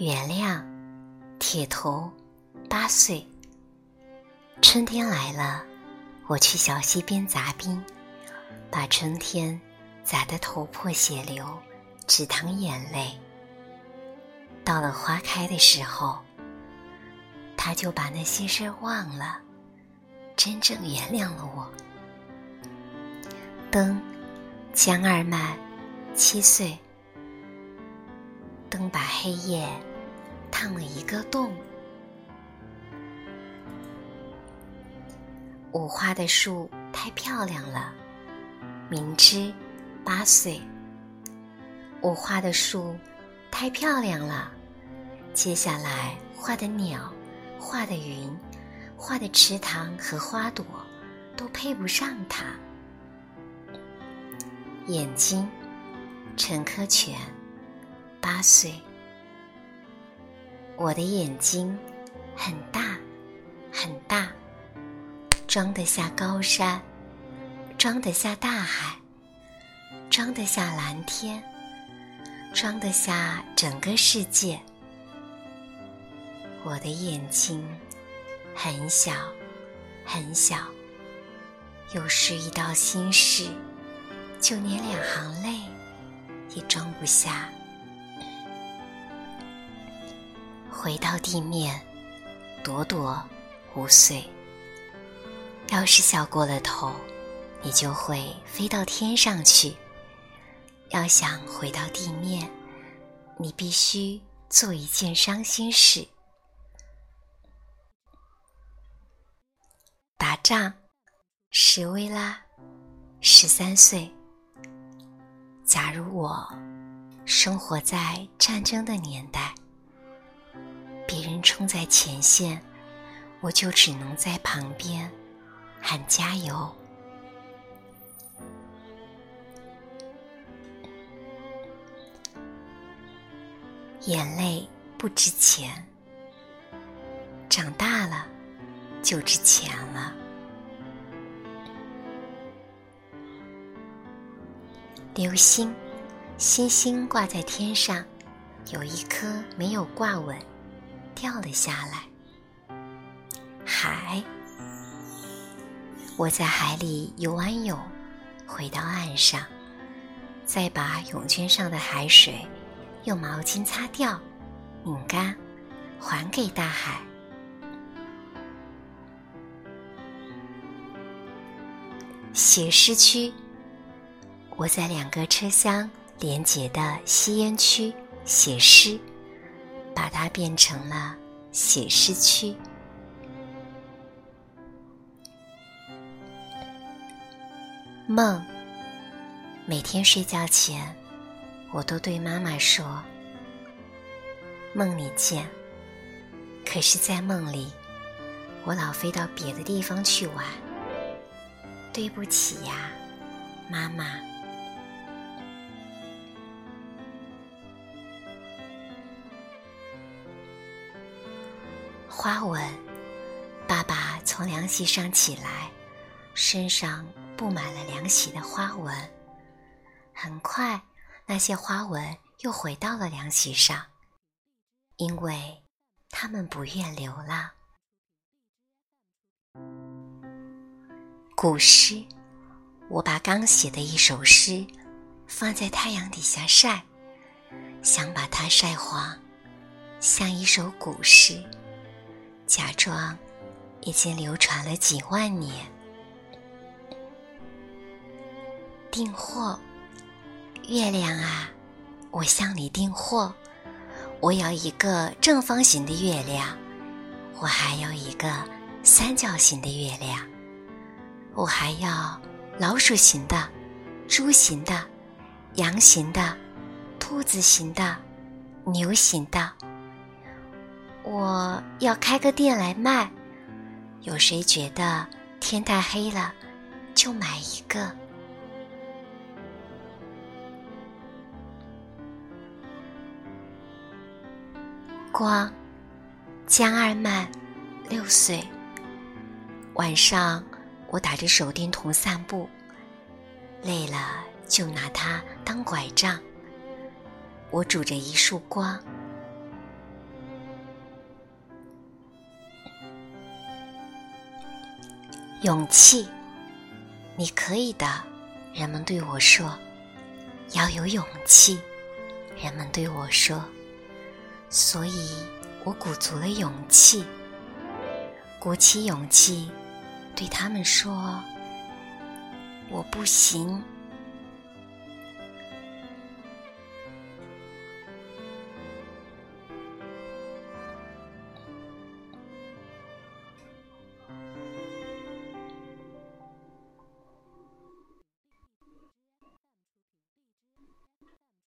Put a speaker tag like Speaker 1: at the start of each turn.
Speaker 1: 原谅，铁头，八岁。春天来了，我去小溪边砸冰，把春天砸得头破血流，只淌眼泪。到了花开的时候，他就把那些事忘了，真正原谅了我。灯，江二曼，七岁。灯把黑夜。烫了一个洞。五花的树太漂亮了，明知八岁。五花的树太漂亮了，接下来画的鸟，画的云，画的池塘和花朵，都配不上它。眼睛，陈科全，八岁。我的眼睛很大，很大，装得下高山，装得下大海，装得下蓝天，装得下整个世界。我的眼睛很小，很小，有时一到心事，就连两行泪也装不下。回到地面，朵朵五岁。要是笑过了头，你就会飞到天上去。要想回到地面，你必须做一件伤心事。打仗，史威拉，十三岁。假如我生活在战争的年代。冲在前线，我就只能在旁边喊加油。眼泪不值钱，长大了就值钱了。流星，星星挂在天上，有一颗没有挂稳。掉了下来。海，我在海里游完泳，回到岸上，再把泳圈上的海水用毛巾擦掉，拧干，还给大海。写诗区，我在两个车厢连接的吸烟区写诗。把它变成了写诗区。梦，每天睡觉前，我都对妈妈说：“梦里见。”可是，在梦里，我老飞到别的地方去玩。对不起呀，妈妈。花纹，爸爸从凉席上起来，身上布满了凉席的花纹。很快，那些花纹又回到了凉席上，因为他们不愿流浪。古诗，我把刚写的一首诗放在太阳底下晒，想把它晒黄，像一首古诗。假装已经流传了几万年。订货，月亮啊，我向你订货。我要一个正方形的月亮，我还要一个三角形的月亮，我还要老鼠形的、猪形的、羊形的、兔子形的、牛形的。我要开个店来卖，有谁觉得天太黑了，就买一个。光，江二曼，六岁。晚上我打着手电筒散步，累了就拿它当拐杖。我拄着一束光。勇气，你可以的。人们对我说：“要有勇气。”人们对我说：“所以我鼓足了勇气，鼓起勇气，对他们说：‘我不行。’